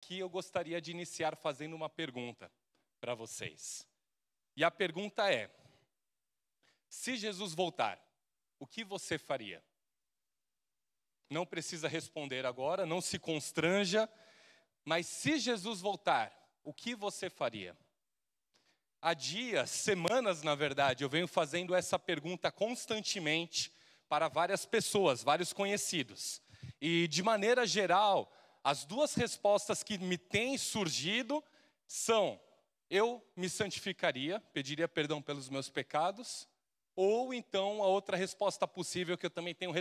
que eu gostaria de iniciar fazendo uma pergunta para vocês. E a pergunta é: se Jesus voltar, o que você faria? Não precisa responder agora, não se constranja, mas se Jesus voltar, o que você faria? Há dias, semanas, na verdade, eu venho fazendo essa pergunta constantemente para várias pessoas, vários conhecidos. E, de maneira geral, as duas respostas que me têm surgido são: eu me santificaria, pediria perdão pelos meus pecados, ou então a outra resposta possível que eu também tenho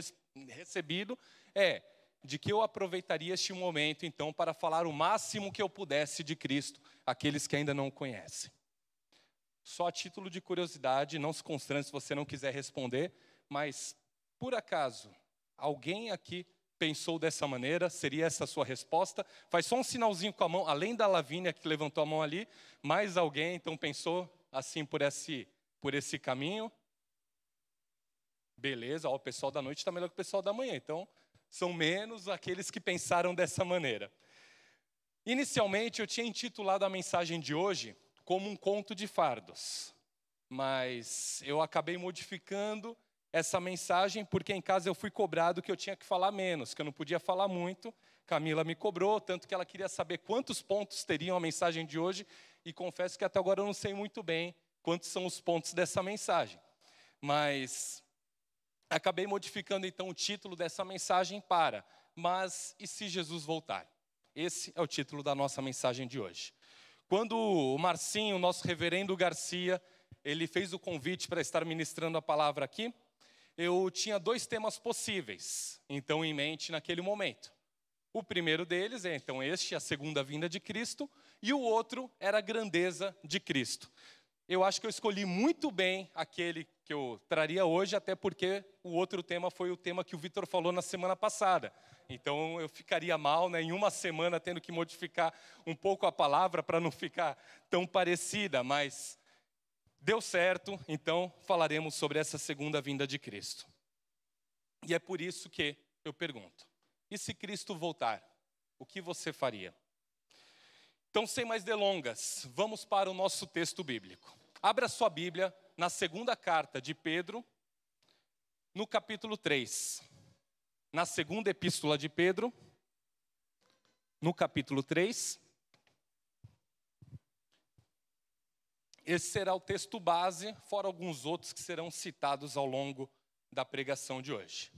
recebido é de que eu aproveitaria este momento então para falar o máximo que eu pudesse de Cristo àqueles que ainda não o conhecem. Só a título de curiosidade, não se constrange se você não quiser responder, mas por acaso alguém aqui pensou dessa maneira? Seria essa a sua resposta? Faz só um sinalzinho com a mão, além da Lavínia que levantou a mão ali, mais alguém então pensou assim por esse, por esse caminho? Beleza, ó, o pessoal da noite está melhor que o pessoal da manhã, então são menos aqueles que pensaram dessa maneira. Inicialmente eu tinha intitulado a mensagem de hoje como um conto de fardos, mas eu acabei modificando essa mensagem porque em casa eu fui cobrado que eu tinha que falar menos, que eu não podia falar muito. Camila me cobrou, tanto que ela queria saber quantos pontos teriam a mensagem de hoje, e confesso que até agora eu não sei muito bem quantos são os pontos dessa mensagem. Mas acabei modificando então o título dessa mensagem para Mas e se Jesus voltar? Esse é o título da nossa mensagem de hoje. Quando o Marcinho, nosso reverendo Garcia, ele fez o convite para estar ministrando a palavra aqui, eu tinha dois temas possíveis, então, em mente naquele momento. O primeiro deles é, então, este, a segunda vinda de Cristo, e o outro era a grandeza de Cristo. Eu acho que eu escolhi muito bem aquele que eu traria hoje, até porque o outro tema foi o tema que o Vitor falou na semana passada. Então eu ficaria mal né, em uma semana tendo que modificar um pouco a palavra para não ficar tão parecida, mas Deu certo, então falaremos sobre essa segunda vinda de Cristo. E é por isso que eu pergunto: e se Cristo voltar, o que você faria? Então, sem mais delongas, vamos para o nosso texto bíblico. Abra sua Bíblia na segunda carta de Pedro, no capítulo 3. Na segunda epístola de Pedro, no capítulo 3. Esse será o texto base, fora alguns outros que serão citados ao longo da pregação de hoje.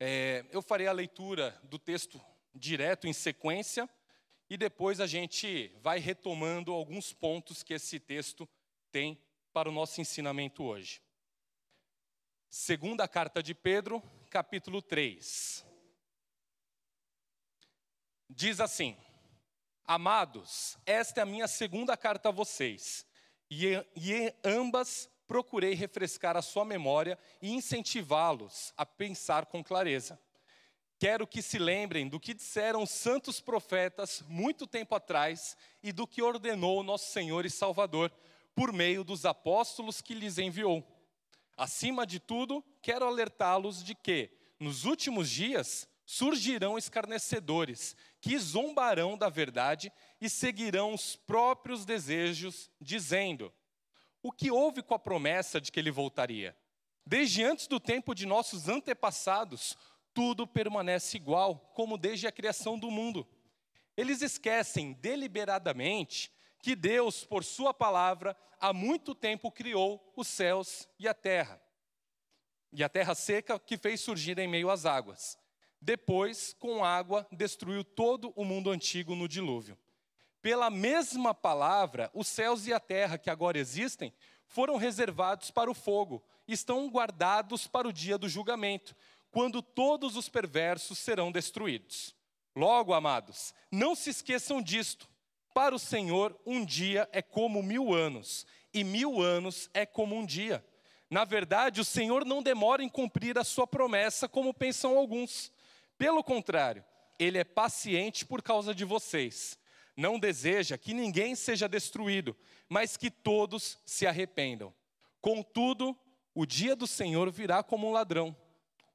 É, eu farei a leitura do texto direto em sequência e depois a gente vai retomando alguns pontos que esse texto tem para o nosso ensinamento hoje. Segunda carta de Pedro, capítulo 3. Diz assim: Amados, esta é a minha segunda carta a vocês e, em ambas procurei refrescar a sua memória e incentivá-los a pensar com clareza. Quero que se lembrem do que disseram os santos profetas muito tempo atrás e do que ordenou nosso Senhor e Salvador por meio dos apóstolos que lhes enviou. Acima de tudo, quero alertá-los de que, nos últimos dias, surgirão escarnecedores que zombarão da verdade e seguirão os próprios desejos, dizendo: O que houve com a promessa de que ele voltaria? Desde antes do tempo de nossos antepassados, tudo permanece igual, como desde a criação do mundo. Eles esquecem deliberadamente que Deus, por Sua palavra, há muito tempo criou os céus e a terra. E a terra seca que fez surgir em meio às águas. Depois, com água, destruiu todo o mundo antigo no dilúvio. Pela mesma palavra, os céus e a terra que agora existem foram reservados para o fogo, estão guardados para o dia do julgamento, quando todos os perversos serão destruídos. Logo, amados, não se esqueçam disto. Para o Senhor, um dia é como mil anos, e mil anos é como um dia. Na verdade, o Senhor não demora em cumprir a sua promessa, como pensam alguns. Pelo contrário, ele é paciente por causa de vocês não deseja que ninguém seja destruído, mas que todos se arrependam. Contudo, o dia do Senhor virá como um ladrão.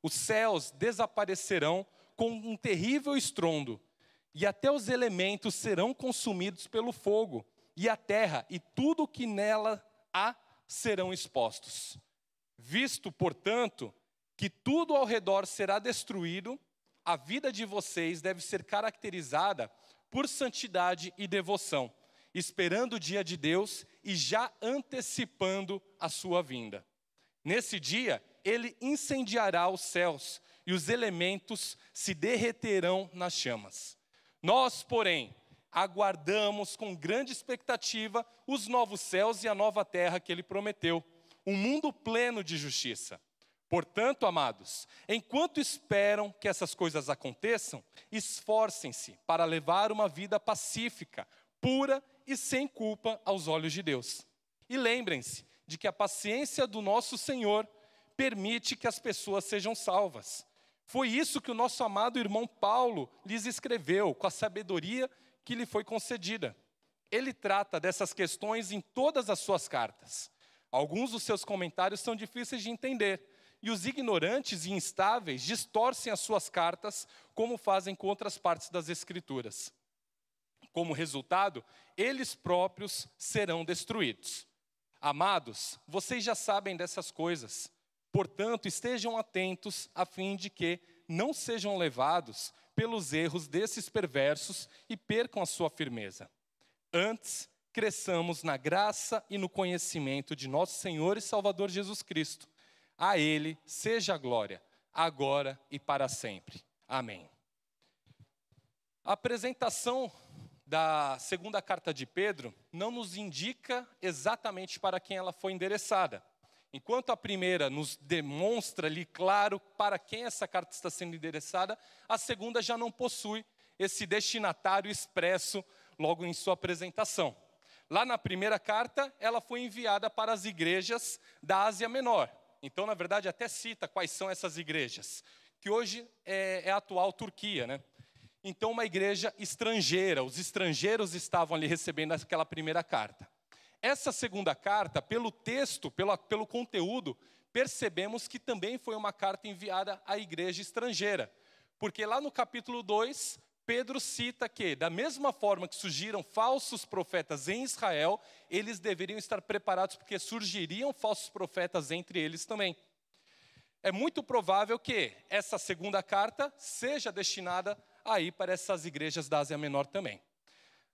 Os céus desaparecerão com um terrível estrondo, e até os elementos serão consumidos pelo fogo, e a terra e tudo o que nela há serão expostos. Visto, portanto, que tudo ao redor será destruído, a vida de vocês deve ser caracterizada por santidade e devoção, esperando o dia de Deus e já antecipando a sua vinda. Nesse dia, ele incendiará os céus e os elementos se derreterão nas chamas. Nós, porém, aguardamos com grande expectativa os novos céus e a nova terra que ele prometeu, um mundo pleno de justiça. Portanto, amados, enquanto esperam que essas coisas aconteçam, esforcem-se para levar uma vida pacífica, pura e sem culpa aos olhos de Deus. E lembrem-se de que a paciência do nosso Senhor permite que as pessoas sejam salvas. Foi isso que o nosso amado irmão Paulo lhes escreveu, com a sabedoria que lhe foi concedida. Ele trata dessas questões em todas as suas cartas. Alguns dos seus comentários são difíceis de entender, e os ignorantes e instáveis distorcem as suas cartas, como fazem com outras partes das Escrituras. Como resultado, eles próprios serão destruídos. Amados, vocês já sabem dessas coisas. Portanto, estejam atentos a fim de que não sejam levados pelos erros desses perversos e percam a sua firmeza. Antes, cresçamos na graça e no conhecimento de nosso Senhor e Salvador Jesus Cristo. A Ele seja a glória, agora e para sempre. Amém. A apresentação da segunda carta de Pedro não nos indica exatamente para quem ela foi endereçada. Enquanto a primeira nos demonstra ali claro para quem essa carta está sendo endereçada, a segunda já não possui esse destinatário expresso logo em sua apresentação. Lá na primeira carta, ela foi enviada para as igrejas da Ásia Menor. Então, na verdade, até cita quais são essas igrejas, que hoje é, é a atual Turquia, né? Então, uma igreja estrangeira, os estrangeiros estavam ali recebendo aquela primeira carta. Essa segunda carta, pelo texto, pelo, pelo conteúdo, percebemos que também foi uma carta enviada à igreja estrangeira. Porque lá no capítulo 2, Pedro cita que, da mesma forma que surgiram falsos profetas em Israel, eles deveriam estar preparados, porque surgiriam falsos profetas entre eles também. É muito provável que essa segunda carta seja destinada aí para essas igrejas da Ásia Menor também.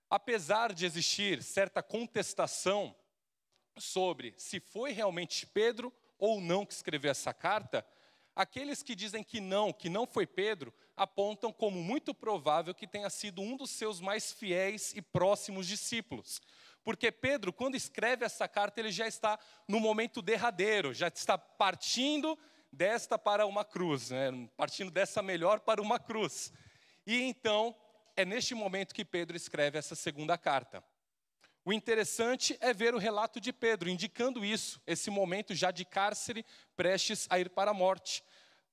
Apesar de existir certa contestação sobre se foi realmente Pedro ou não que escreveu essa carta, aqueles que dizem que não, que não foi Pedro, apontam como muito provável que tenha sido um dos seus mais fiéis e próximos discípulos. Porque Pedro, quando escreve essa carta, ele já está no momento derradeiro, já está partindo desta para uma cruz, né? partindo dessa melhor para uma cruz. E então é neste momento que Pedro escreve essa segunda carta. O interessante é ver o relato de Pedro, indicando isso, esse momento já de cárcere, prestes a ir para a morte.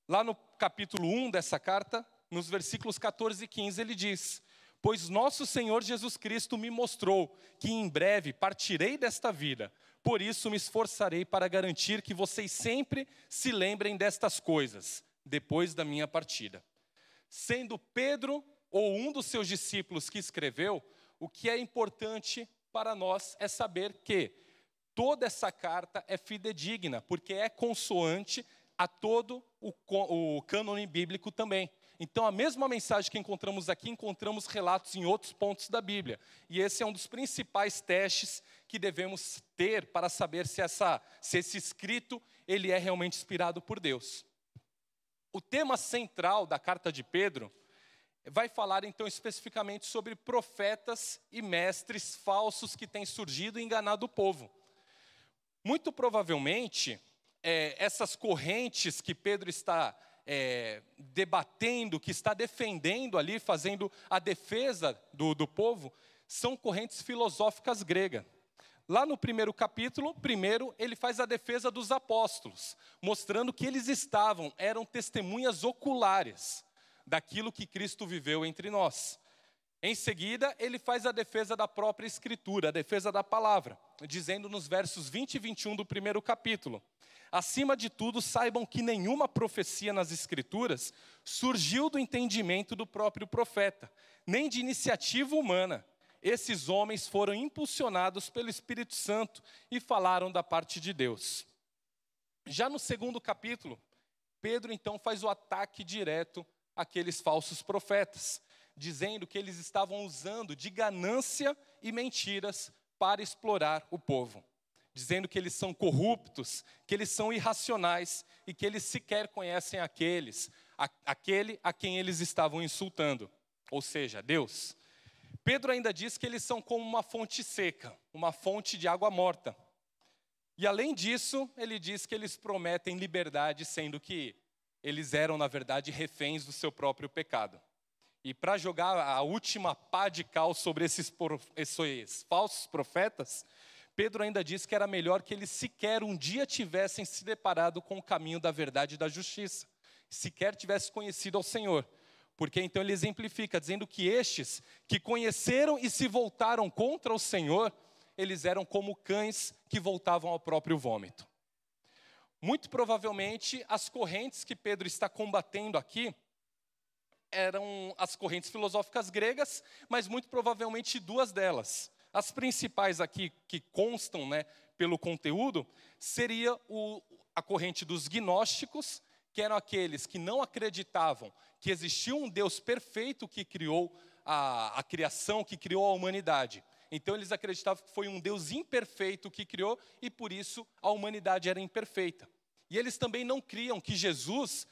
Lá no capítulo 1 dessa carta, nos versículos 14 e 15, ele diz: Pois nosso Senhor Jesus Cristo me mostrou que em breve partirei desta vida, por isso me esforçarei para garantir que vocês sempre se lembrem destas coisas, depois da minha partida. Sendo Pedro ou um dos seus discípulos que escreveu, o que é importante para nós é saber que toda essa carta é fidedigna, porque é consoante a todo o, o cânone bíblico também. Então, a mesma mensagem que encontramos aqui, encontramos relatos em outros pontos da Bíblia. E esse é um dos principais testes que devemos ter para saber se, essa, se esse escrito ele é realmente inspirado por Deus. O tema central da carta de Pedro vai falar então especificamente sobre profetas e mestres falsos que têm surgido e enganado o povo. Muito provavelmente, é, essas correntes que Pedro está é, debatendo, que está defendendo ali, fazendo a defesa do, do povo, são correntes filosóficas gregas. Lá no primeiro capítulo, primeiro, ele faz a defesa dos apóstolos, mostrando que eles estavam, eram testemunhas oculares daquilo que Cristo viveu entre nós. Em seguida, ele faz a defesa da própria Escritura, a defesa da palavra, dizendo nos versos 20 e 21 do primeiro capítulo: Acima de tudo, saibam que nenhuma profecia nas Escrituras surgiu do entendimento do próprio profeta, nem de iniciativa humana. Esses homens foram impulsionados pelo Espírito Santo e falaram da parte de Deus. Já no segundo capítulo, Pedro então faz o ataque direto àqueles falsos profetas, dizendo que eles estavam usando de ganância e mentiras para explorar o povo dizendo que eles são corruptos, que eles são irracionais e que eles sequer conhecem aqueles, a, aquele a quem eles estavam insultando, ou seja, Deus. Pedro ainda diz que eles são como uma fonte seca, uma fonte de água morta. E além disso, ele diz que eles prometem liberdade, sendo que eles eram, na verdade, reféns do seu próprio pecado. E para jogar a última pá de cal sobre esses, esses falsos profetas, Pedro ainda diz que era melhor que eles sequer um dia tivessem se deparado com o caminho da verdade e da justiça, sequer tivessem conhecido ao Senhor. Porque então ele exemplifica, dizendo que estes que conheceram e se voltaram contra o Senhor, eles eram como cães que voltavam ao próprio vômito. Muito provavelmente, as correntes que Pedro está combatendo aqui eram as correntes filosóficas gregas, mas muito provavelmente duas delas. As principais aqui que constam né, pelo conteúdo seria o, a corrente dos gnósticos, que eram aqueles que não acreditavam que existia um Deus perfeito que criou a, a criação, que criou a humanidade. Então eles acreditavam que foi um Deus imperfeito que criou e por isso a humanidade era imperfeita. E eles também não criam que Jesus,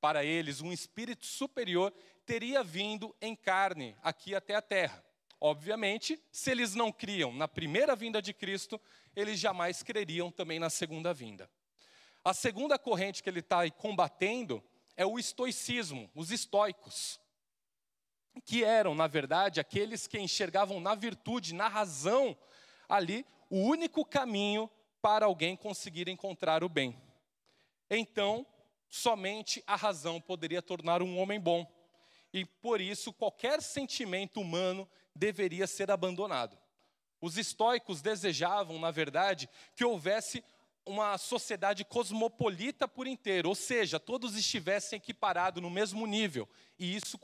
para eles, um espírito superior, teria vindo em carne aqui até a terra. Obviamente, se eles não criam na primeira vinda de Cristo, eles jamais creriam também na segunda vinda. A segunda corrente que ele está combatendo é o estoicismo, os estoicos, que eram, na verdade, aqueles que enxergavam na virtude, na razão, ali, o único caminho para alguém conseguir encontrar o bem. Então, somente a razão poderia tornar um homem bom. E por isso, qualquer sentimento humano deveria ser abandonado. Os estoicos desejavam, na verdade, que houvesse uma sociedade cosmopolita por inteiro, ou seja, todos estivessem equiparados no mesmo nível, e isso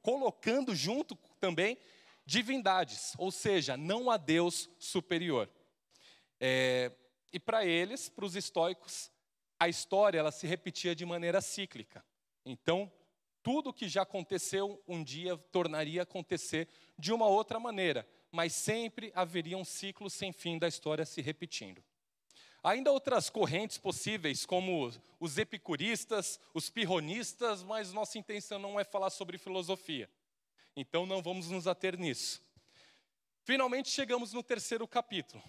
colocando junto também divindades, ou seja, não a Deus superior. É, e para eles, para os estoicos, a história ela se repetia de maneira cíclica. Então, tudo que já aconteceu um dia tornaria a acontecer de uma outra maneira, mas sempre haveria um ciclo sem fim da história se repetindo. Ainda outras correntes possíveis, como os epicuristas, os pirronistas, mas nossa intenção não é falar sobre filosofia. Então não vamos nos ater nisso. Finalmente chegamos no terceiro capítulo.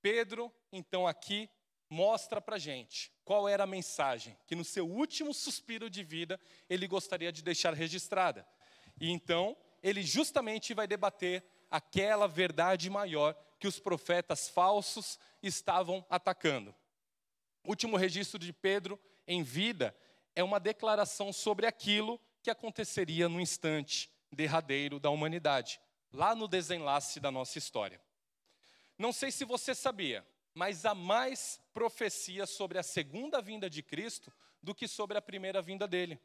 Pedro, então, aqui mostra para gente qual era a mensagem que no seu último suspiro de vida ele gostaria de deixar registrada. E então ele justamente vai debater aquela verdade maior que os profetas falsos estavam atacando. O último registro de Pedro em vida é uma declaração sobre aquilo que aconteceria no instante derradeiro da humanidade, lá no desenlace da nossa história. Não sei se você sabia, mas há mais profecia sobre a segunda vinda de Cristo do que sobre a primeira vinda dele.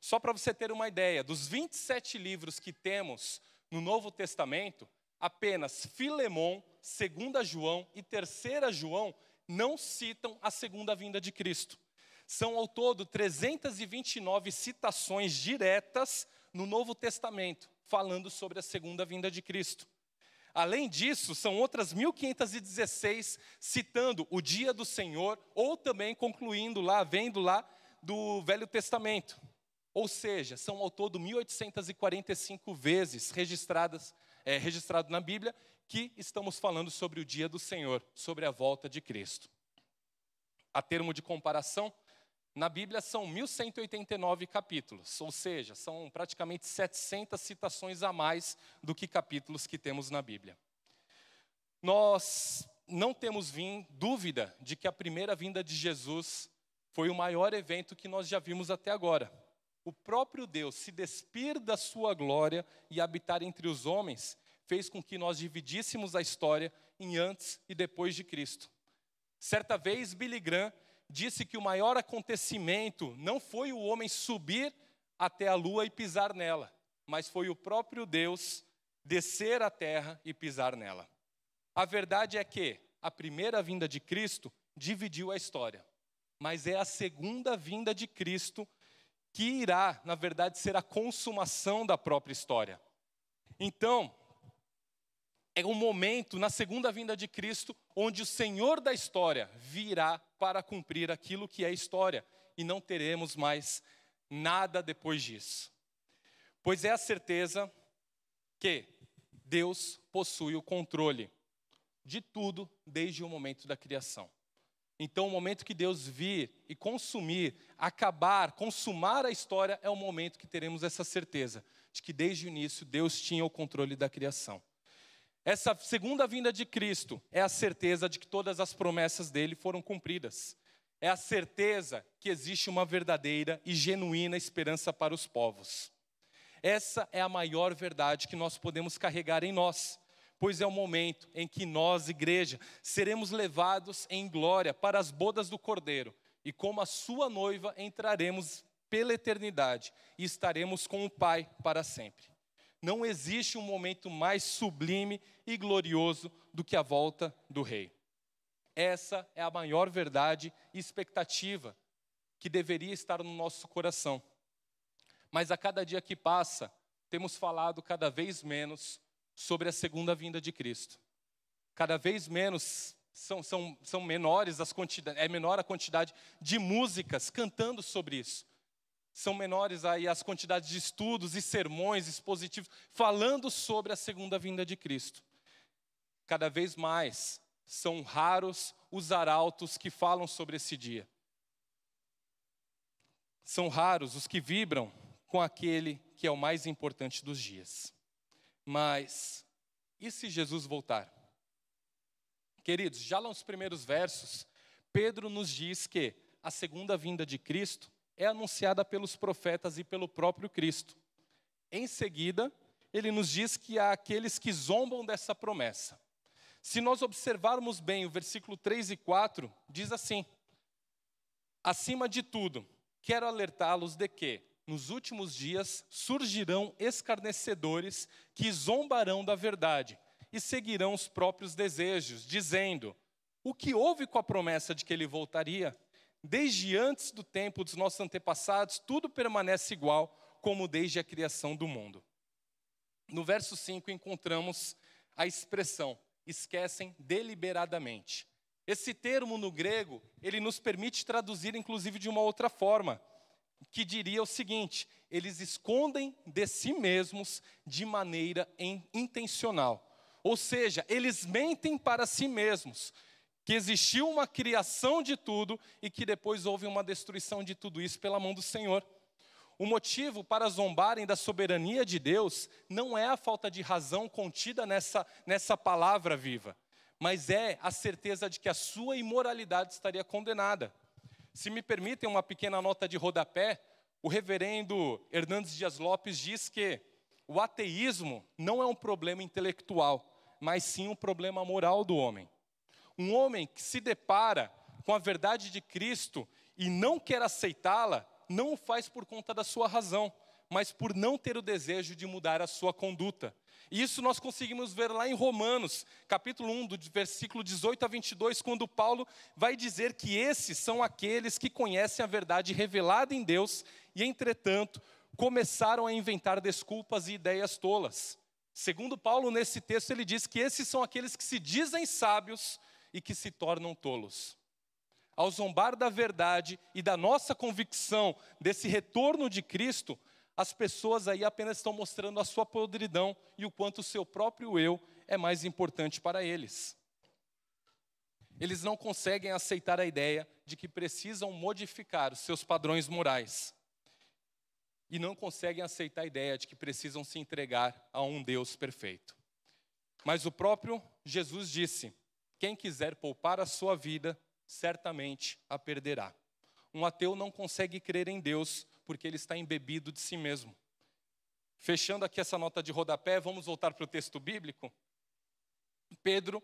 Só para você ter uma ideia, dos 27 livros que temos no Novo Testamento, apenas Filemão, 2 João e 3 João não citam a segunda vinda de Cristo. São ao todo 329 citações diretas no Novo Testamento, falando sobre a segunda vinda de Cristo. Além disso, são outras 1516 citando o dia do Senhor, ou também concluindo lá, vendo lá do Velho Testamento. Ou seja, são ao todo 1845 vezes registradas, é, registrado na Bíblia que estamos falando sobre o dia do Senhor, sobre a volta de Cristo. A termo de comparação, na Bíblia são 1189 capítulos, ou seja, são praticamente 700 citações a mais do que capítulos que temos na Bíblia. Nós não temos vim, dúvida de que a primeira vinda de Jesus foi o maior evento que nós já vimos até agora. o próprio Deus se despir da sua glória e habitar entre os homens, fez com que nós dividíssemos a história em antes e depois de Cristo. Certa vez, Billy Graham disse que o maior acontecimento não foi o homem subir até a lua e pisar nela, mas foi o próprio Deus descer à terra e pisar nela. A verdade é que a primeira vinda de Cristo dividiu a história, mas é a segunda vinda de Cristo que irá, na verdade, ser a consumação da própria história. Então, é um momento na segunda vinda de Cristo onde o Senhor da história virá para cumprir aquilo que é história e não teremos mais nada depois disso. Pois é a certeza que Deus possui o controle de tudo desde o momento da criação. Então, o momento que Deus vir e consumir, acabar, consumar a história, é o momento que teremos essa certeza de que desde o início Deus tinha o controle da criação. Essa segunda vinda de Cristo é a certeza de que todas as promessas dele foram cumpridas. É a certeza que existe uma verdadeira e genuína esperança para os povos. Essa é a maior verdade que nós podemos carregar em nós, pois é o momento em que nós, igreja, seremos levados em glória para as bodas do Cordeiro, e como a sua noiva entraremos pela eternidade e estaremos com o Pai para sempre. Não existe um momento mais sublime e glorioso do que a volta do Rei. Essa é a maior verdade e expectativa que deveria estar no nosso coração. Mas a cada dia que passa, temos falado cada vez menos sobre a segunda vinda de Cristo. Cada vez menos são, são, são menores as quantidades, é menor a quantidade de músicas cantando sobre isso são menores aí as quantidades de estudos e sermões expositivos falando sobre a segunda vinda de Cristo. Cada vez mais são raros os arautos que falam sobre esse dia. São raros os que vibram com aquele que é o mais importante dos dias. Mas e se Jesus voltar? Queridos, já lá nos primeiros versos, Pedro nos diz que a segunda vinda de Cristo é anunciada pelos profetas e pelo próprio Cristo. Em seguida, ele nos diz que há aqueles que zombam dessa promessa. Se nós observarmos bem o versículo 3 e 4, diz assim: Acima de tudo, quero alertá-los de que, nos últimos dias, surgirão escarnecedores que zombarão da verdade e seguirão os próprios desejos, dizendo: O que houve com a promessa de que ele voltaria? Desde antes do tempo dos nossos antepassados, tudo permanece igual como desde a criação do mundo. No verso 5 encontramos a expressão esquecem deliberadamente. Esse termo no grego, ele nos permite traduzir inclusive de uma outra forma, que diria o seguinte: eles escondem de si mesmos de maneira intencional. Ou seja, eles mentem para si mesmos, que existiu uma criação de tudo e que depois houve uma destruição de tudo isso pela mão do Senhor. O motivo para zombarem da soberania de Deus não é a falta de razão contida nessa, nessa palavra viva, mas é a certeza de que a sua imoralidade estaria condenada. Se me permitem uma pequena nota de rodapé, o reverendo Hernandes Dias Lopes diz que o ateísmo não é um problema intelectual, mas sim um problema moral do homem. Um homem que se depara com a verdade de Cristo e não quer aceitá-la, não o faz por conta da sua razão, mas por não ter o desejo de mudar a sua conduta. E isso nós conseguimos ver lá em Romanos, capítulo 1, do versículo 18 a 22, quando Paulo vai dizer que esses são aqueles que conhecem a verdade revelada em Deus e, entretanto, começaram a inventar desculpas e ideias tolas. Segundo Paulo, nesse texto, ele diz que esses são aqueles que se dizem sábios, e que se tornam tolos. Ao zombar da verdade e da nossa convicção desse retorno de Cristo, as pessoas aí apenas estão mostrando a sua podridão e o quanto o seu próprio eu é mais importante para eles. Eles não conseguem aceitar a ideia de que precisam modificar os seus padrões morais. E não conseguem aceitar a ideia de que precisam se entregar a um Deus perfeito. Mas o próprio Jesus disse: quem quiser poupar a sua vida, certamente a perderá. um ateu não consegue crer em Deus porque ele está embebido de si mesmo. Fechando aqui essa nota de rodapé, vamos voltar para o texto bíblico. Pedro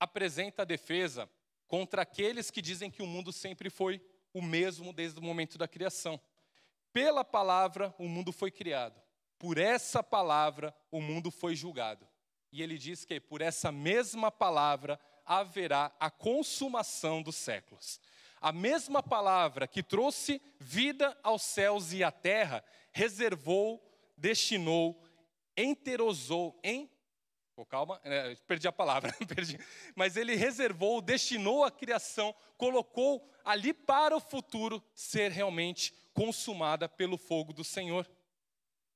apresenta a defesa contra aqueles que dizem que o mundo sempre foi o mesmo desde o momento da criação. Pela palavra, o mundo foi criado. Por essa palavra, o mundo foi julgado. E ele diz que por essa mesma palavra haverá a consumação dos séculos. A mesma palavra que trouxe vida aos céus e à terra, reservou, destinou, enterosou, em Oh, calma, é, perdi a palavra, perdi. mas ele reservou, destinou a criação, colocou ali para o futuro ser realmente consumada pelo fogo do Senhor.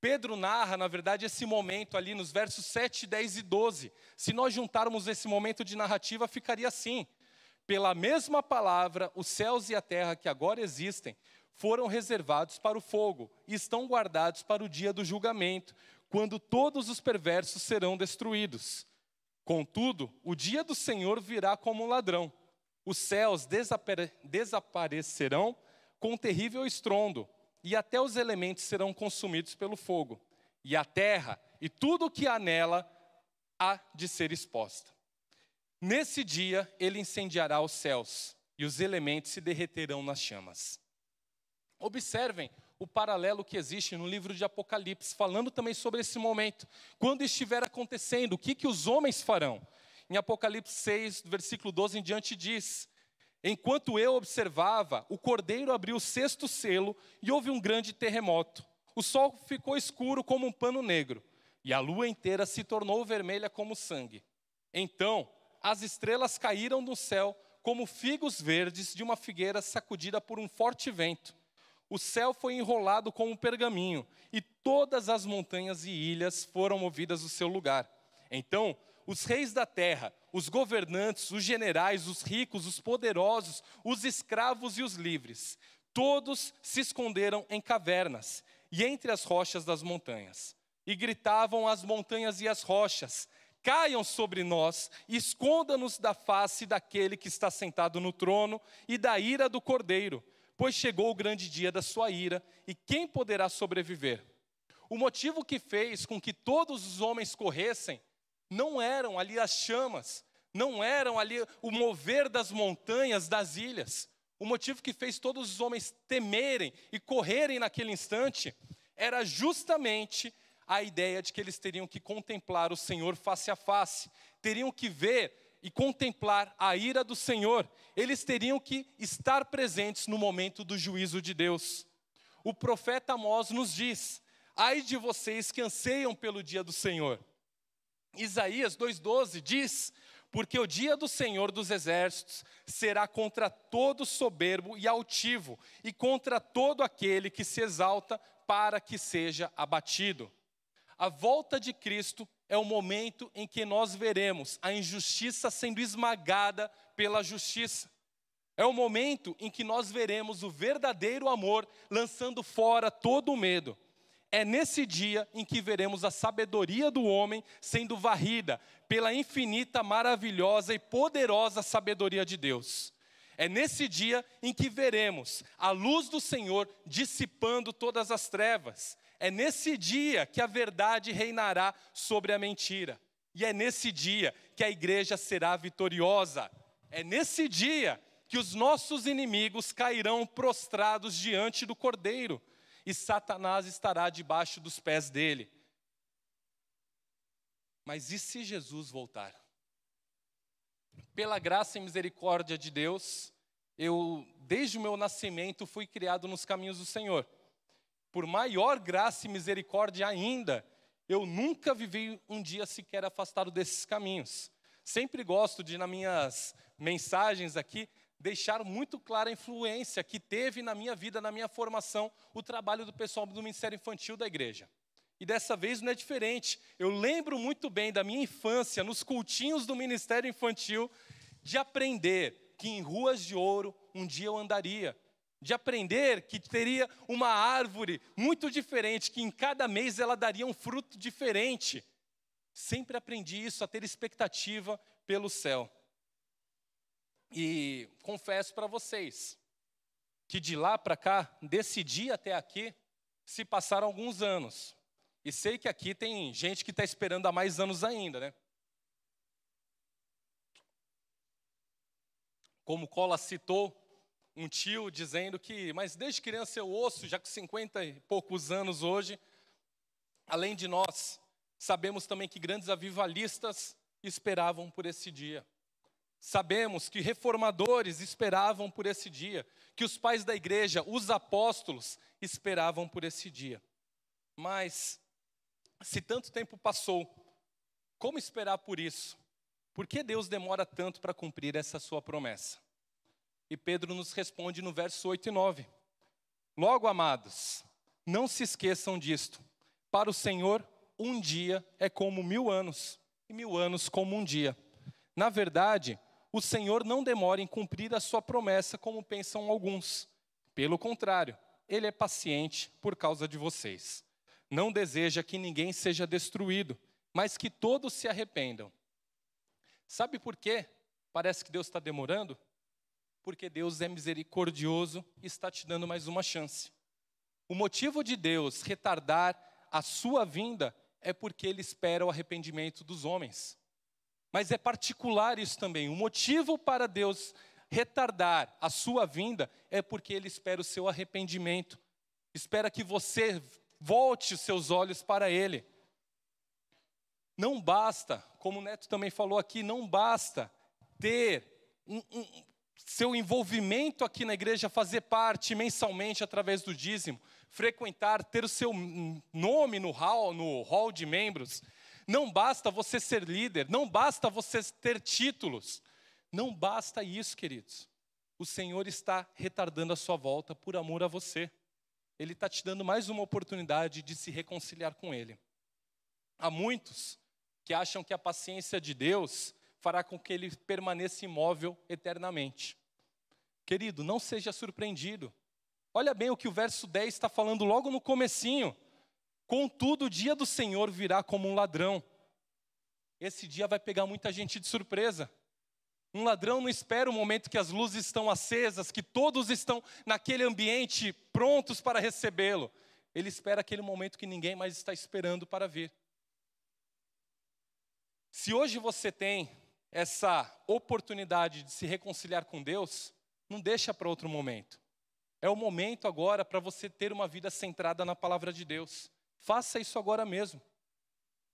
Pedro narra, na verdade, esse momento ali nos versos 7, 10 e 12. Se nós juntarmos esse momento de narrativa, ficaria assim: Pela mesma palavra, os céus e a terra que agora existem foram reservados para o fogo e estão guardados para o dia do julgamento, quando todos os perversos serão destruídos. Contudo, o dia do Senhor virá como um ladrão. Os céus desapare desaparecerão com terrível estrondo e até os elementos serão consumidos pelo fogo, e a terra e tudo o que há nela há de ser exposta. Nesse dia ele incendiará os céus, e os elementos se derreterão nas chamas. Observem o paralelo que existe no livro de Apocalipse, falando também sobre esse momento. Quando estiver acontecendo, o que, que os homens farão? Em Apocalipse 6, versículo 12 em diante, diz: Enquanto eu observava, o cordeiro abriu o sexto selo e houve um grande terremoto. O sol ficou escuro como um pano negro, e a lua inteira se tornou vermelha como sangue. Então, as estrelas caíram do céu como figos verdes de uma figueira sacudida por um forte vento. O céu foi enrolado como um pergaminho, e todas as montanhas e ilhas foram movidas do seu lugar. Então, os reis da terra, os governantes, os generais, os ricos, os poderosos, os escravos e os livres, todos se esconderam em cavernas e entre as rochas das montanhas. E gritavam às montanhas e às rochas: Caiam sobre nós, esconda-nos da face daquele que está sentado no trono e da ira do cordeiro, pois chegou o grande dia da sua ira, e quem poderá sobreviver? O motivo que fez com que todos os homens corressem não eram ali as chamas, não eram ali o mover das montanhas, das ilhas. O motivo que fez todos os homens temerem e correrem naquele instante era justamente a ideia de que eles teriam que contemplar o Senhor face a face, teriam que ver e contemplar a ira do Senhor, eles teriam que estar presentes no momento do juízo de Deus. O profeta Amós nos diz: Ai de vocês que anseiam pelo dia do Senhor. Isaías 2,12 diz: Porque o dia do Senhor dos Exércitos será contra todo soberbo e altivo, e contra todo aquele que se exalta para que seja abatido. A volta de Cristo é o momento em que nós veremos a injustiça sendo esmagada pela justiça. É o momento em que nós veremos o verdadeiro amor lançando fora todo o medo. É nesse dia em que veremos a sabedoria do homem sendo varrida pela infinita, maravilhosa e poderosa sabedoria de Deus. É nesse dia em que veremos a luz do Senhor dissipando todas as trevas. É nesse dia que a verdade reinará sobre a mentira. E é nesse dia que a igreja será vitoriosa. É nesse dia que os nossos inimigos cairão prostrados diante do Cordeiro e Satanás estará debaixo dos pés dele. Mas e se Jesus voltar? Pela graça e misericórdia de Deus, eu, desde o meu nascimento, fui criado nos caminhos do Senhor. Por maior graça e misericórdia ainda, eu nunca vivi um dia sequer afastado desses caminhos. Sempre gosto de, nas minhas mensagens aqui, deixar muito clara a influência que teve na minha vida, na minha formação, o trabalho do pessoal do Ministério Infantil da igreja. E dessa vez não é diferente. Eu lembro muito bem da minha infância, nos cultinhos do Ministério Infantil, de aprender que em ruas de ouro um dia eu andaria. De aprender que teria uma árvore muito diferente, que em cada mês ela daria um fruto diferente. Sempre aprendi isso, a ter expectativa pelo céu. E confesso para vocês, que de lá para cá, desse dia até aqui, se passaram alguns anos. E sei que aqui tem gente que está esperando há mais anos ainda, né? Como Cola citou, um tio dizendo que, mas desde criança eu ouço, já com 50 e poucos anos hoje, além de nós, sabemos também que grandes avivalistas esperavam por esse dia. Sabemos que reformadores esperavam por esse dia, que os pais da igreja, os apóstolos, esperavam por esse dia. Mas se tanto tempo passou, como esperar por isso? Por que Deus demora tanto para cumprir essa sua promessa? E Pedro nos responde no verso 8 e 9: Logo, amados, não se esqueçam disto. Para o Senhor, um dia é como mil anos, e mil anos como um dia. Na verdade, o Senhor não demora em cumprir a sua promessa, como pensam alguns. Pelo contrário, ele é paciente por causa de vocês não deseja que ninguém seja destruído, mas que todos se arrependam. Sabe por quê? Parece que Deus está demorando? Porque Deus é misericordioso e está te dando mais uma chance. O motivo de Deus retardar a sua vinda é porque Ele espera o arrependimento dos homens. Mas é particular isso também. O motivo para Deus retardar a sua vinda é porque Ele espera o seu arrependimento. Espera que você Volte os seus olhos para Ele. Não basta, como o Neto também falou aqui, não basta ter um, um, seu envolvimento aqui na igreja, fazer parte mensalmente através do dízimo, frequentar, ter o seu nome no hall, no hall de membros. Não basta você ser líder, não basta você ter títulos. Não basta isso, queridos. O Senhor está retardando a sua volta por amor a você. Ele está te dando mais uma oportunidade de se reconciliar com Ele. Há muitos que acham que a paciência de Deus fará com que ele permaneça imóvel eternamente. Querido, não seja surpreendido. Olha bem o que o verso 10 está falando logo no comecinho. Contudo, o dia do Senhor virá como um ladrão. Esse dia vai pegar muita gente de surpresa. Um ladrão não espera o momento que as luzes estão acesas, que todos estão naquele ambiente prontos para recebê-lo. Ele espera aquele momento que ninguém mais está esperando para vir. Se hoje você tem essa oportunidade de se reconciliar com Deus, não deixa para outro momento. É o momento agora para você ter uma vida centrada na palavra de Deus. Faça isso agora mesmo.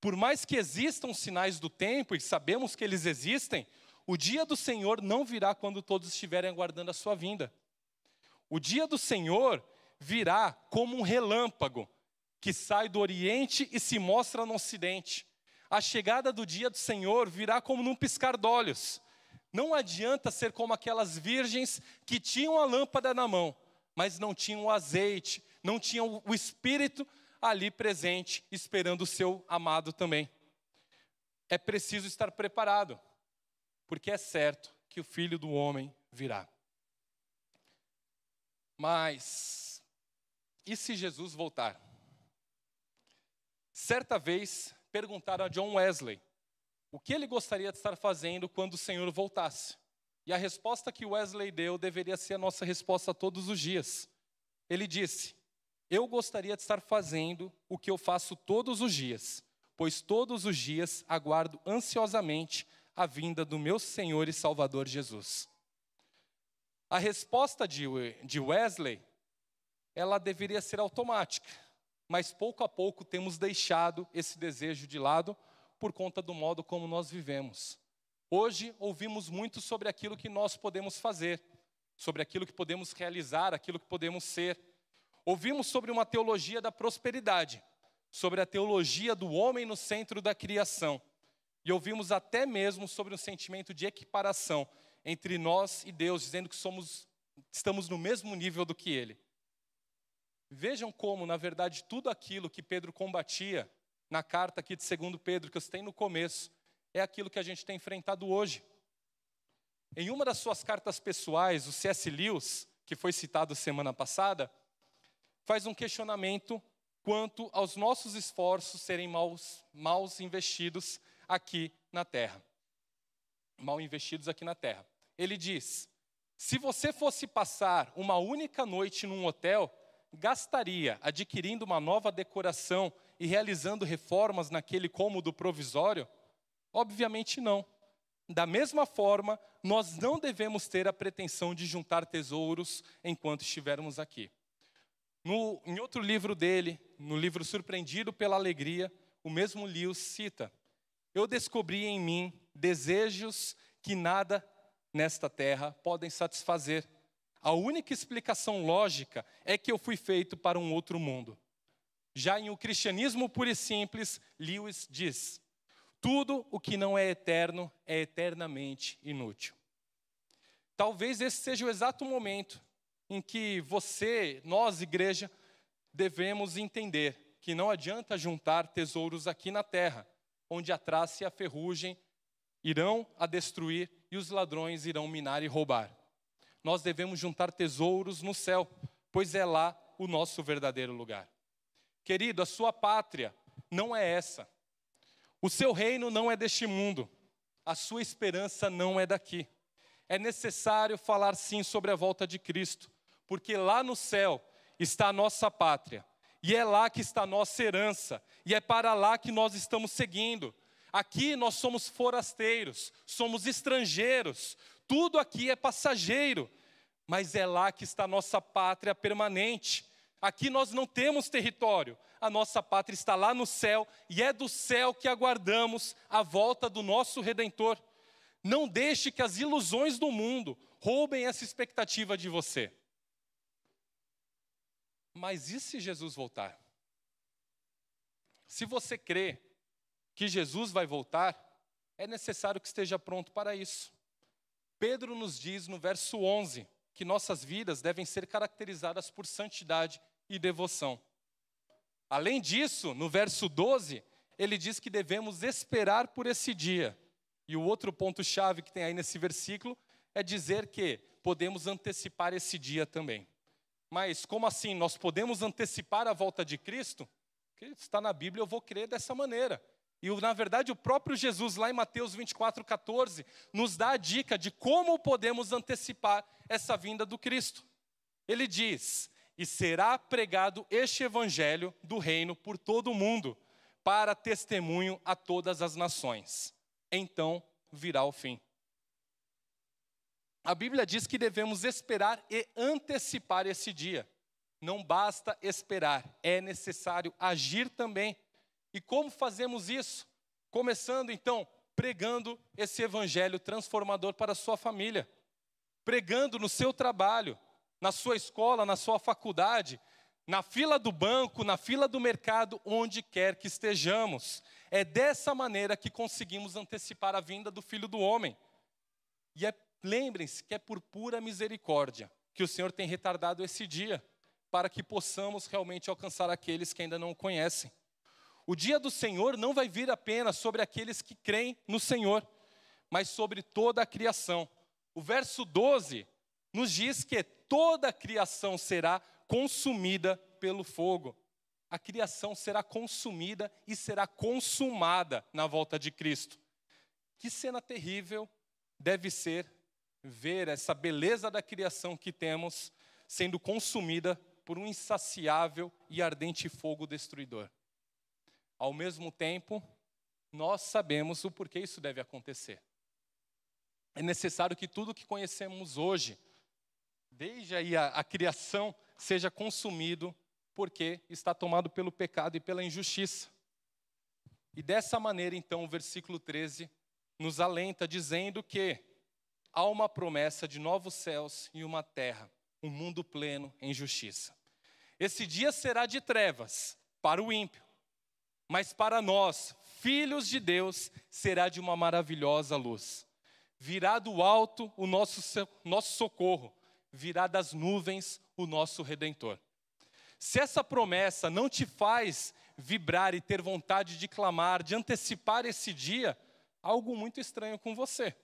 Por mais que existam sinais do tempo, e sabemos que eles existem, o dia do Senhor não virá quando todos estiverem aguardando a sua vinda. O dia do Senhor virá como um relâmpago que sai do Oriente e se mostra no Ocidente. A chegada do dia do Senhor virá como num piscar de olhos. Não adianta ser como aquelas virgens que tinham a lâmpada na mão, mas não tinham o azeite, não tinham o Espírito ali presente, esperando o seu amado também. É preciso estar preparado porque é certo que o filho do homem virá. Mas, e se Jesus voltar? Certa vez perguntaram a John Wesley o que ele gostaria de estar fazendo quando o Senhor voltasse. E a resposta que Wesley deu deveria ser a nossa resposta todos os dias. Ele disse: Eu gostaria de estar fazendo o que eu faço todos os dias, pois todos os dias aguardo ansiosamente a vinda do meu Senhor e Salvador Jesus. A resposta de Wesley, ela deveria ser automática, mas pouco a pouco temos deixado esse desejo de lado por conta do modo como nós vivemos. Hoje ouvimos muito sobre aquilo que nós podemos fazer, sobre aquilo que podemos realizar, aquilo que podemos ser. Ouvimos sobre uma teologia da prosperidade, sobre a teologia do homem no centro da criação. E ouvimos até mesmo sobre um sentimento de equiparação entre nós e Deus, dizendo que somos, estamos no mesmo nível do que Ele. Vejam como, na verdade, tudo aquilo que Pedro combatia na carta aqui de 2 Pedro, que eu citei no começo, é aquilo que a gente tem enfrentado hoje. Em uma das suas cartas pessoais, o C.S. Lewis, que foi citado semana passada, faz um questionamento quanto aos nossos esforços serem maus, maus investidos aqui na terra. Mal investidos aqui na terra. Ele diz: Se você fosse passar uma única noite num hotel, gastaria adquirindo uma nova decoração e realizando reformas naquele cômodo provisório? Obviamente não. Da mesma forma, nós não devemos ter a pretensão de juntar tesouros enquanto estivermos aqui. No, em outro livro dele, no livro Surpreendido pela Alegria, o mesmo Lewis cita: Eu descobri em mim desejos que nada nesta terra podem satisfazer. A única explicação lógica é que eu fui feito para um outro mundo. Já em O Cristianismo Puro e Simples, Lewis diz: tudo o que não é eterno é eternamente inútil. Talvez esse seja o exato momento em que você, nós, igreja, devemos entender que não adianta juntar tesouros aqui na terra, onde a traça e a ferrugem irão a destruir e os ladrões irão minar e roubar. Nós devemos juntar tesouros no céu, pois é lá o nosso verdadeiro lugar. Querido, a sua pátria não é essa. O seu reino não é deste mundo, a sua esperança não é daqui. É necessário falar sim sobre a volta de Cristo, porque lá no céu está a nossa pátria, e é lá que está a nossa herança, e é para lá que nós estamos seguindo. Aqui nós somos forasteiros, somos estrangeiros, tudo aqui é passageiro, mas é lá que está a nossa pátria permanente. Aqui nós não temos território, a nossa pátria está lá no céu e é do céu que aguardamos a volta do nosso redentor. Não deixe que as ilusões do mundo roubem essa expectativa de você. Mas e se Jesus voltar? Se você crê que Jesus vai voltar, é necessário que esteja pronto para isso. Pedro nos diz no verso 11 que nossas vidas devem ser caracterizadas por santidade e devoção. Além disso, no verso 12, ele diz que devemos esperar por esse dia. E o outro ponto-chave que tem aí nesse versículo é dizer que podemos antecipar esse dia também. Mas como assim? Nós podemos antecipar a volta de Cristo? Que está na Bíblia, eu vou crer dessa maneira. E na verdade, o próprio Jesus, lá em Mateus 24, 14, nos dá a dica de como podemos antecipar essa vinda do Cristo. Ele diz: e será pregado este evangelho do reino por todo o mundo, para testemunho a todas as nações. Então virá o fim. A Bíblia diz que devemos esperar e antecipar esse dia. Não basta esperar, é necessário agir também. E como fazemos isso? Começando então pregando esse evangelho transformador para a sua família, pregando no seu trabalho, na sua escola, na sua faculdade, na fila do banco, na fila do mercado, onde quer que estejamos. É dessa maneira que conseguimos antecipar a vinda do Filho do Homem. E é, lembrem-se que é por pura misericórdia que o Senhor tem retardado esse dia, para que possamos realmente alcançar aqueles que ainda não o conhecem. O dia do Senhor não vai vir apenas sobre aqueles que creem no Senhor, mas sobre toda a criação. O verso 12 nos diz que toda a criação será consumida pelo fogo. A criação será consumida e será consumada na volta de Cristo. Que cena terrível deve ser ver essa beleza da criação que temos sendo consumida por um insaciável e ardente fogo destruidor. Ao mesmo tempo, nós sabemos o porquê isso deve acontecer. É necessário que tudo que conhecemos hoje, desde aí a, a criação, seja consumido, porque está tomado pelo pecado e pela injustiça. E dessa maneira, então, o versículo 13 nos alenta, dizendo que há uma promessa de novos céus e uma terra, um mundo pleno em justiça. Esse dia será de trevas para o ímpio, mas para nós, filhos de Deus, será de uma maravilhosa luz. Virá do alto o nosso, nosso socorro, virá das nuvens o nosso redentor. Se essa promessa não te faz vibrar e ter vontade de clamar, de antecipar esse dia, algo muito estranho com você.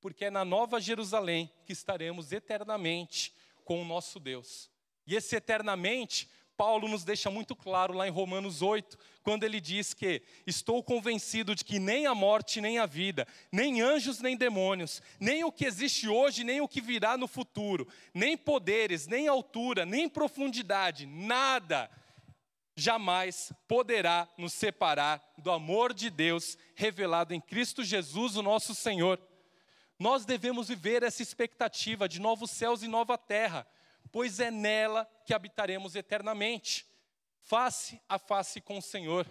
Porque é na Nova Jerusalém que estaremos eternamente com o nosso Deus. E esse eternamente Paulo nos deixa muito claro lá em Romanos 8, quando ele diz que estou convencido de que nem a morte, nem a vida, nem anjos, nem demônios, nem o que existe hoje, nem o que virá no futuro, nem poderes, nem altura, nem profundidade, nada jamais poderá nos separar do amor de Deus revelado em Cristo Jesus, o nosso Senhor. Nós devemos viver essa expectativa de novos céus e nova terra, pois é nela que habitaremos eternamente, face a face com o Senhor.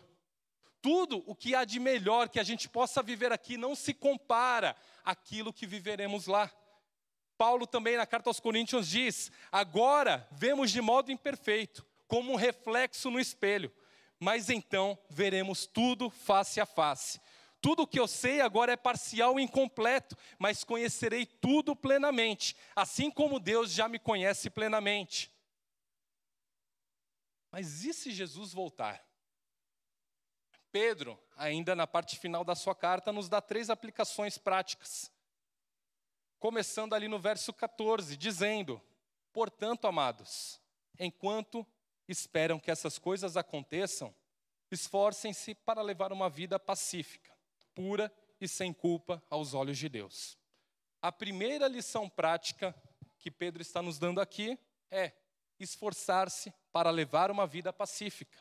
Tudo o que há de melhor que a gente possa viver aqui não se compara àquilo que viveremos lá. Paulo também na carta aos Coríntios diz: agora vemos de modo imperfeito, como um reflexo no espelho, mas então veremos tudo face a face. Tudo o que eu sei agora é parcial e incompleto, mas conhecerei tudo plenamente, assim como Deus já me conhece plenamente. Mas e se Jesus voltar? Pedro, ainda na parte final da sua carta, nos dá três aplicações práticas. Começando ali no verso 14, dizendo: Portanto, amados, enquanto esperam que essas coisas aconteçam, esforcem-se para levar uma vida pacífica, pura e sem culpa aos olhos de Deus. A primeira lição prática que Pedro está nos dando aqui é esforçar-se para levar uma vida pacífica.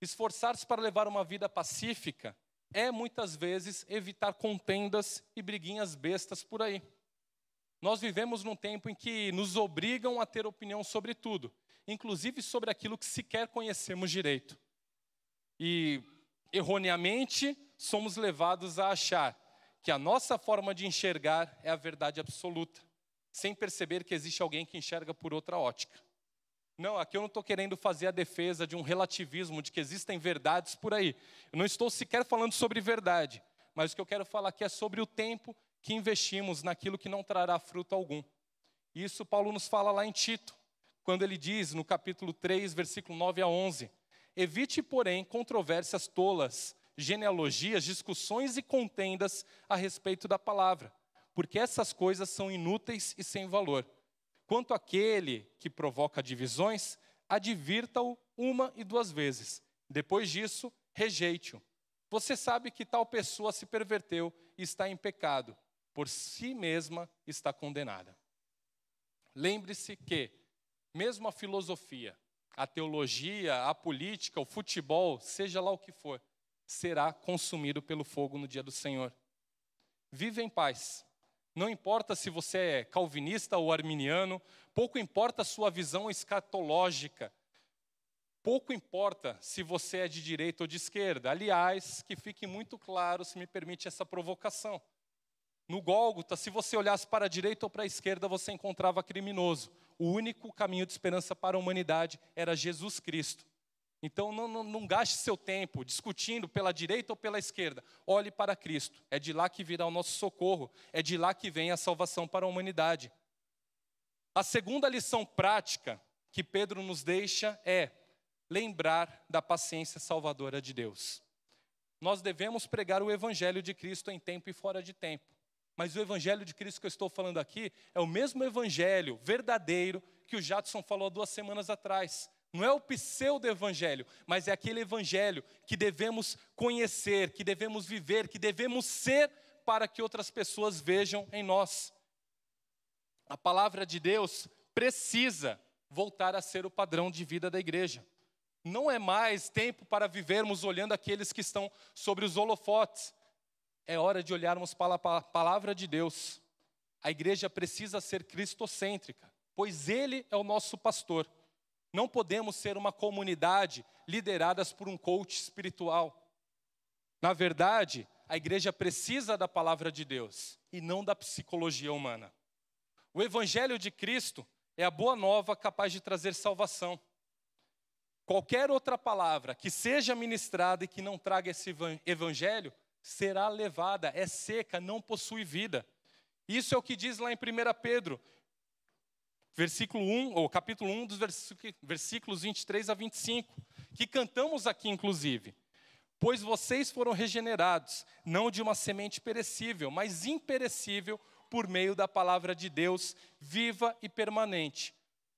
Esforçar-se para levar uma vida pacífica é muitas vezes evitar contendas e briguinhas bestas por aí. Nós vivemos num tempo em que nos obrigam a ter opinião sobre tudo inclusive sobre aquilo que sequer conhecemos direito. E, erroneamente, somos levados a achar que a nossa forma de enxergar é a verdade absoluta, sem perceber que existe alguém que enxerga por outra ótica. Não, aqui eu não estou querendo fazer a defesa de um relativismo, de que existem verdades por aí. Eu não estou sequer falando sobre verdade, mas o que eu quero falar aqui é sobre o tempo que investimos naquilo que não trará fruto algum. Isso Paulo nos fala lá em Tito quando ele diz no capítulo 3, versículo 9 a 11: Evite, porém, controvérsias tolas, genealogias, discussões e contendas a respeito da palavra, porque essas coisas são inúteis e sem valor. Quanto àquele que provoca divisões, advirta-o uma e duas vezes. Depois disso, rejeite-o. Você sabe que tal pessoa se perverteu e está em pecado, por si mesma está condenada. Lembre-se que mesmo a filosofia, a teologia, a política, o futebol, seja lá o que for, será consumido pelo fogo no dia do Senhor. Vive em paz. Não importa se você é calvinista ou arminiano, pouco importa a sua visão escatológica, pouco importa se você é de direita ou de esquerda. Aliás, que fique muito claro, se me permite essa provocação. No Gólgota, se você olhasse para a direita ou para a esquerda, você encontrava criminoso o único caminho de esperança para a humanidade era Jesus Cristo. Então não, não, não, gaste seu tempo discutindo pela direita ou pela esquerda. Olhe para Cristo. É de lá que virá o nosso socorro. É de lá que vem a salvação para a humanidade. A segunda lição prática que Pedro nos deixa é lembrar da paciência salvadora de Deus. Nós devemos pregar o evangelho de Cristo em tempo e fora de tempo. Mas o evangelho de Cristo que eu estou falando aqui é o mesmo evangelho verdadeiro que o Jadson falou duas semanas atrás. Não é o pseudo-evangelho, mas é aquele evangelho que devemos conhecer, que devemos viver, que devemos ser para que outras pessoas vejam em nós. A palavra de Deus precisa voltar a ser o padrão de vida da igreja. Não é mais tempo para vivermos olhando aqueles que estão sobre os holofotes é hora de olharmos para a palavra de Deus. A igreja precisa ser cristocêntrica, pois Ele é o nosso pastor. Não podemos ser uma comunidade lideradas por um coach espiritual. Na verdade, a igreja precisa da palavra de Deus e não da psicologia humana. O Evangelho de Cristo é a boa nova capaz de trazer salvação. Qualquer outra palavra que seja ministrada e que não traga esse Evangelho será levada, é seca, não possui vida. Isso é o que diz lá em 1 Pedro, versículo 1, ou capítulo 1, dos versículos 23 a 25, que cantamos aqui, inclusive. Pois vocês foram regenerados, não de uma semente perecível, mas imperecível, por meio da palavra de Deus, viva e permanente,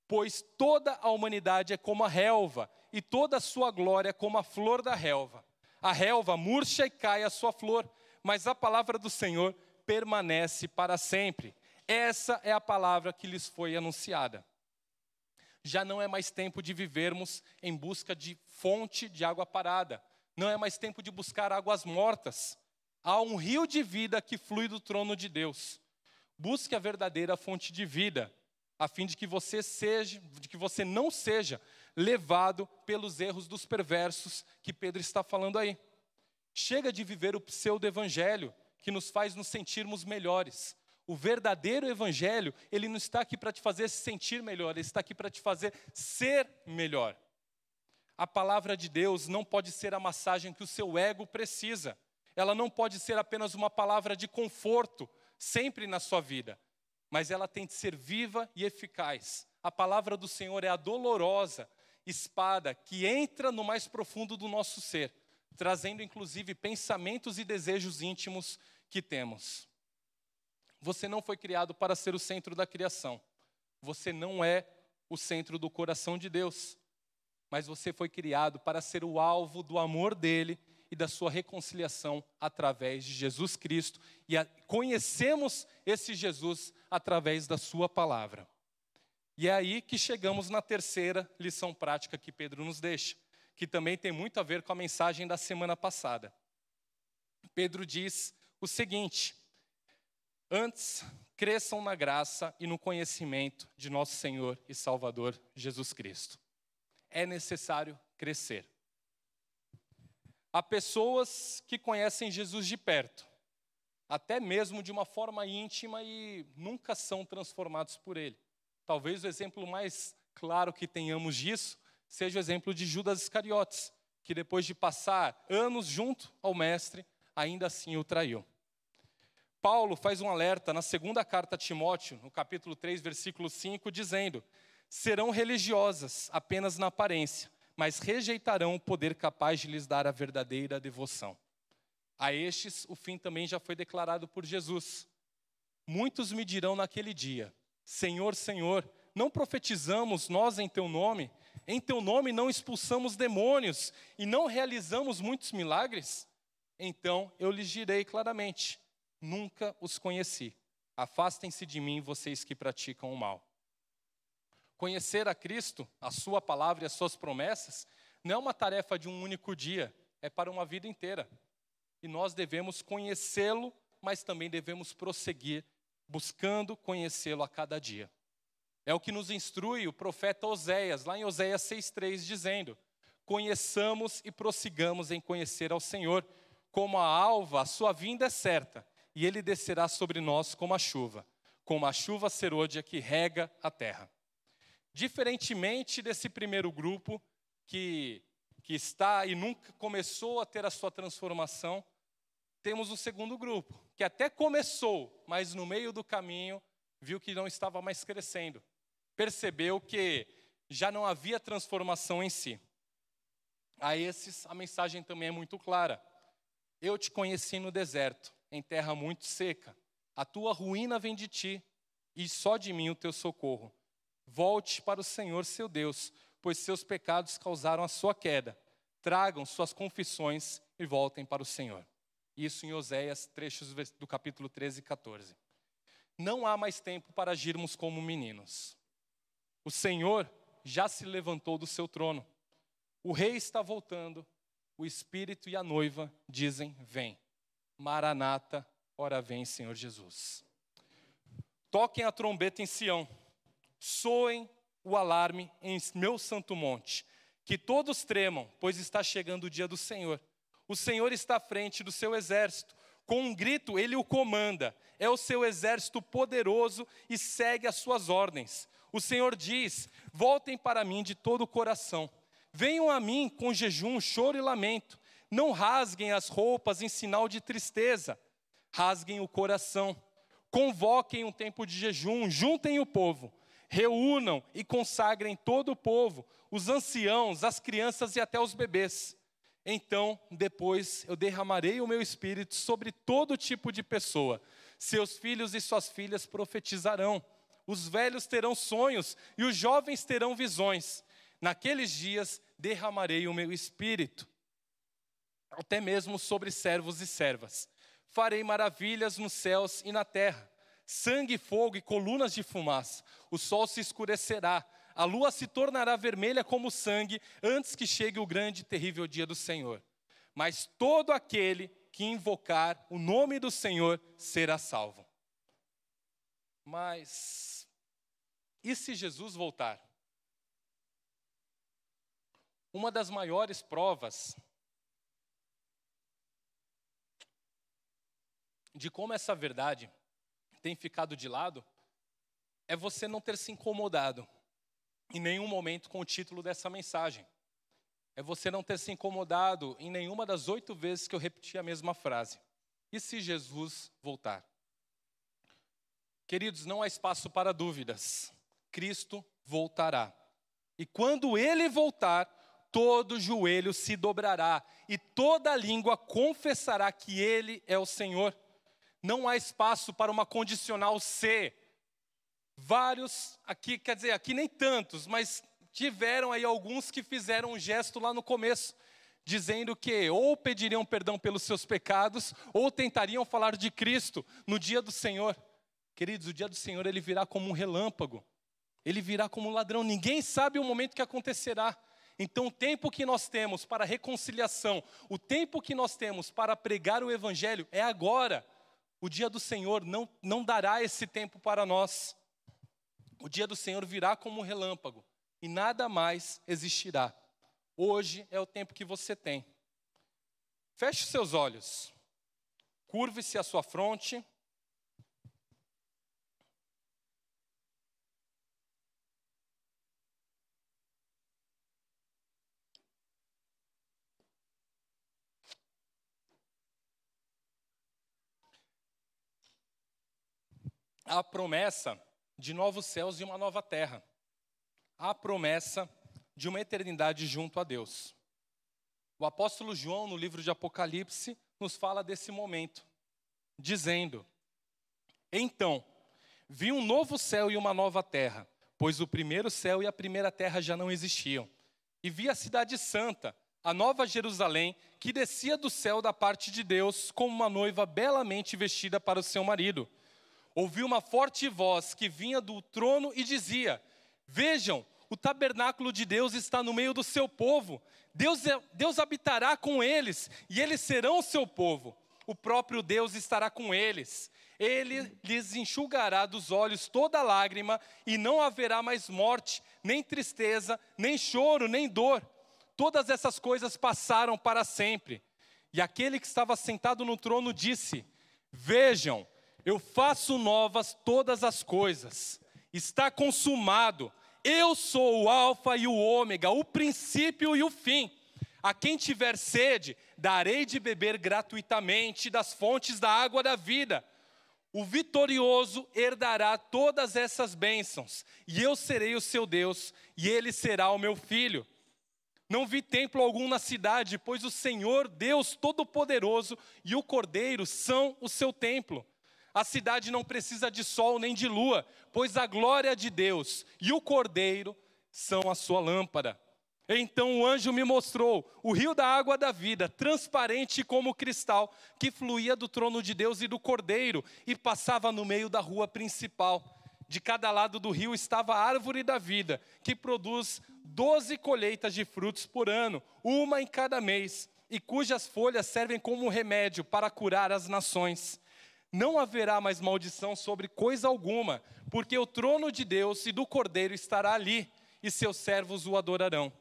Pois toda a humanidade é como a relva, e toda a sua glória é como a flor da relva. A relva murcha e cai a sua flor, mas a palavra do Senhor permanece para sempre. Essa é a palavra que lhes foi anunciada. Já não é mais tempo de vivermos em busca de fonte de água parada, não é mais tempo de buscar águas mortas. Há um rio de vida que flui do trono de Deus. Busque a verdadeira fonte de vida, a fim de que você seja, de que você não seja levado pelos erros dos perversos que Pedro está falando aí. Chega de viver o pseudo evangelho que nos faz nos sentirmos melhores. O verdadeiro evangelho, ele não está aqui para te fazer se sentir melhor, ele está aqui para te fazer ser melhor. A palavra de Deus não pode ser a massagem que o seu ego precisa. Ela não pode ser apenas uma palavra de conforto sempre na sua vida, mas ela tem que ser viva e eficaz. A palavra do Senhor é a dolorosa espada que entra no mais profundo do nosso ser, trazendo inclusive pensamentos e desejos íntimos que temos. Você não foi criado para ser o centro da criação. Você não é o centro do coração de Deus. Mas você foi criado para ser o alvo do amor dele e da sua reconciliação através de Jesus Cristo. E a, conhecemos esse Jesus através da sua palavra. E é aí que chegamos na terceira lição prática que Pedro nos deixa, que também tem muito a ver com a mensagem da semana passada. Pedro diz o seguinte: Antes, cresçam na graça e no conhecimento de nosso Senhor e Salvador Jesus Cristo. É necessário crescer. Há pessoas que conhecem Jesus de perto, até mesmo de uma forma íntima e nunca são transformados por ele. Talvez o exemplo mais claro que tenhamos disso seja o exemplo de Judas Iscariotes, que depois de passar anos junto ao Mestre, ainda assim o traiu. Paulo faz um alerta na segunda carta a Timóteo, no capítulo 3, versículo 5, dizendo: Serão religiosas apenas na aparência, mas rejeitarão o poder capaz de lhes dar a verdadeira devoção. A estes, o fim também já foi declarado por Jesus. Muitos me dirão naquele dia: Senhor, Senhor, não profetizamos nós em teu nome? Em teu nome não expulsamos demônios e não realizamos muitos milagres? Então eu lhes direi claramente: nunca os conheci. Afastem-se de mim, vocês que praticam o mal. Conhecer a Cristo, a Sua palavra e as Suas promessas, não é uma tarefa de um único dia, é para uma vida inteira. E nós devemos conhecê-lo, mas também devemos prosseguir buscando conhecê-lo a cada dia. É o que nos instrui o profeta Oséias, lá em Oséias 6,3, dizendo: Conheçamos e prossigamos em conhecer ao Senhor, como a alva, a sua vinda é certa, e ele descerá sobre nós como a chuva, como a chuva serôdia que rega a terra. Diferentemente desse primeiro grupo, que, que está e nunca começou a ter a sua transformação, temos o segundo grupo, que até começou, mas no meio do caminho viu que não estava mais crescendo. Percebeu que já não havia transformação em si. A esses, a mensagem também é muito clara. Eu te conheci no deserto, em terra muito seca. A tua ruína vem de ti, e só de mim o teu socorro. Volte para o Senhor seu Deus, pois seus pecados causaram a sua queda. Tragam suas confissões e voltem para o Senhor. Isso em Oséias, trechos do capítulo 13 e 14. Não há mais tempo para agirmos como meninos. O Senhor já se levantou do seu trono. O rei está voltando. O espírito e a noiva dizem: Vem. Maranata, ora vem, Senhor Jesus. Toquem a trombeta em Sião, soem o alarme em meu santo monte, que todos tremam, pois está chegando o dia do Senhor. O Senhor está à frente do seu exército, com um grito ele o comanda, é o seu exército poderoso e segue as suas ordens. O Senhor diz: Voltem para mim de todo o coração, venham a mim com jejum, choro e lamento não rasguem as roupas em sinal de tristeza, rasguem o coração. Convoquem um tempo de jejum, juntem o povo, reúnam e consagrem todo o povo, os anciãos, as crianças e até os bebês. Então, depois eu derramarei o meu espírito sobre todo tipo de pessoa. Seus filhos e suas filhas profetizarão. os velhos terão sonhos e os jovens terão visões. Naqueles dias derramarei o meu espírito, até mesmo sobre servos e servas. Farei maravilhas nos céus e na terra, sangue, fogo e colunas de fumaça. O sol se escurecerá, a lua se tornará vermelha como sangue, antes que chegue o grande e terrível dia do Senhor. Mas todo aquele que invocar o nome do Senhor será salvo. Mas, e se Jesus voltar? Uma das maiores provas de como essa verdade tem ficado de lado é você não ter se incomodado em nenhum momento com o título dessa mensagem. É você não ter se incomodado em nenhuma das oito vezes que eu repeti a mesma frase. E se Jesus voltar? Queridos, não há espaço para dúvidas. Cristo voltará. E quando ele voltar, todo joelho se dobrará e toda língua confessará que ele é o Senhor. Não há espaço para uma condicional C. Vários, aqui, quer dizer, aqui nem tantos, mas tiveram aí alguns que fizeram um gesto lá no começo, dizendo que ou pediriam perdão pelos seus pecados, ou tentariam falar de Cristo no dia do Senhor. Queridos, o dia do Senhor ele virá como um relâmpago, ele virá como um ladrão, ninguém sabe o momento que acontecerá. Então, o tempo que nós temos para reconciliação, o tempo que nós temos para pregar o Evangelho é agora. O dia do Senhor não, não dará esse tempo para nós. O dia do Senhor virá como um relâmpago e nada mais existirá. Hoje é o tempo que você tem. Feche seus olhos, curve-se a sua fronte. A promessa de novos céus e uma nova terra a promessa de uma eternidade junto a Deus. O apóstolo João, no livro de Apocalipse, nos fala desse momento, dizendo: Então, vi um novo céu e uma nova terra, pois o primeiro céu e a primeira terra já não existiam. E vi a cidade santa, a nova Jerusalém, que descia do céu da parte de Deus, como uma noiva belamente vestida para o seu marido. Ouvi uma forte voz que vinha do trono e dizia: Vejam, o tabernáculo de Deus está no meio do seu povo. Deus, é, Deus habitará com eles e eles serão o seu povo. O próprio Deus estará com eles. Ele lhes enxugará dos olhos toda lágrima e não haverá mais morte, nem tristeza, nem choro, nem dor. Todas essas coisas passaram para sempre. E aquele que estava sentado no trono disse: Vejam, eu faço novas todas as coisas está consumado. Eu sou o Alfa e o Ômega, o princípio e o fim. A quem tiver sede, darei de beber gratuitamente das fontes da água da vida. O vitorioso herdará todas essas bênçãos, e eu serei o seu Deus, e ele será o meu filho. Não vi templo algum na cidade, pois o Senhor, Deus Todo-Poderoso, e o Cordeiro são o seu templo. A cidade não precisa de sol nem de lua, pois a glória de Deus e o Cordeiro são a sua lâmpada. Então o anjo me mostrou o rio da água da vida, transparente como cristal, que fluía do trono de Deus e do Cordeiro e passava no meio da rua principal. De cada lado do rio estava a árvore da vida, que produz doze colheitas de frutos por ano, uma em cada mês, e cujas folhas servem como remédio para curar as nações não haverá mais maldição sobre coisa alguma, porque o trono de Deus e do Cordeiro estará ali, e seus servos o adorarão.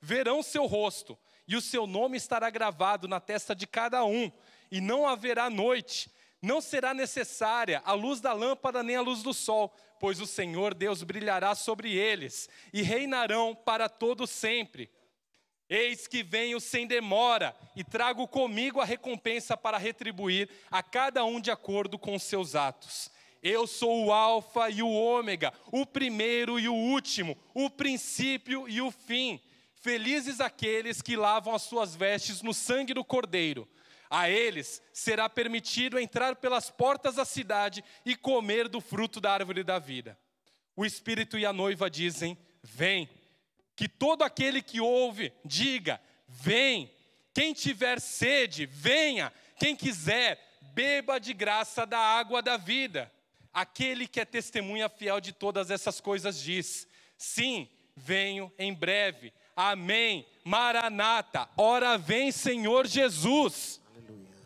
Verão seu rosto, e o seu nome estará gravado na testa de cada um, e não haverá noite, não será necessária a luz da lâmpada nem a luz do sol, pois o Senhor Deus brilhará sobre eles, e reinarão para todo sempre. Eis que venho sem demora e trago comigo a recompensa para retribuir a cada um de acordo com os seus atos. Eu sou o Alfa e o Ômega, o primeiro e o último, o princípio e o fim. Felizes aqueles que lavam as suas vestes no sangue do Cordeiro. A eles será permitido entrar pelas portas da cidade e comer do fruto da árvore da vida. o Espírito e a noiva dizem: Vem. Que todo aquele que ouve, diga: Vem. Quem tiver sede, venha. Quem quiser, beba de graça da água da vida. Aquele que é testemunha fiel de todas essas coisas diz: Sim, venho em breve. Amém. Maranata. Ora vem, Senhor Jesus.